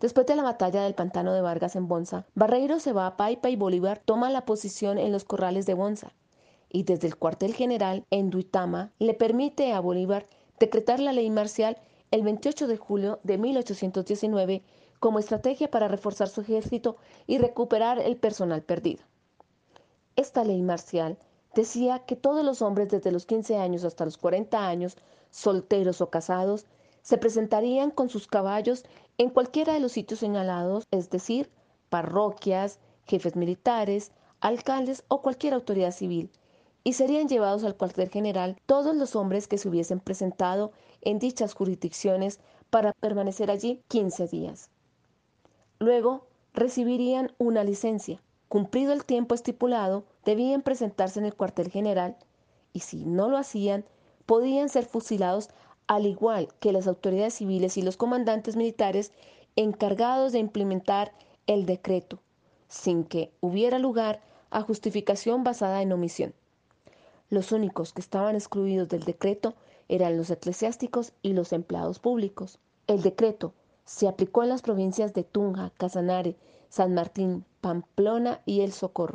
Después de la batalla del pantano de Vargas en Bonza, Barreiro se va a Paipa y Bolívar toma la posición en los corrales de Bonza y desde el cuartel general en Duitama le permite a Bolívar decretar la ley marcial el 28 de julio de 1819 como estrategia para reforzar su ejército y recuperar el personal perdido. Esta ley marcial decía que todos los hombres desde los 15 años hasta los 40 años, solteros o casados, se presentarían con sus caballos en cualquiera de los sitios señalados, es decir, parroquias, jefes militares, alcaldes o cualquier autoridad civil, y serían llevados al cuartel general todos los hombres que se hubiesen presentado en dichas jurisdicciones para permanecer allí 15 días. Luego recibirían una licencia. Cumplido el tiempo estipulado, debían presentarse en el cuartel general y si no lo hacían, podían ser fusilados al igual que las autoridades civiles y los comandantes militares encargados de implementar el decreto, sin que hubiera lugar a justificación basada en omisión. Los únicos que estaban excluidos del decreto eran los eclesiásticos y los empleados públicos. El decreto se aplicó en las provincias de Tunja, Casanare, San Martín, Pamplona y El Socorro.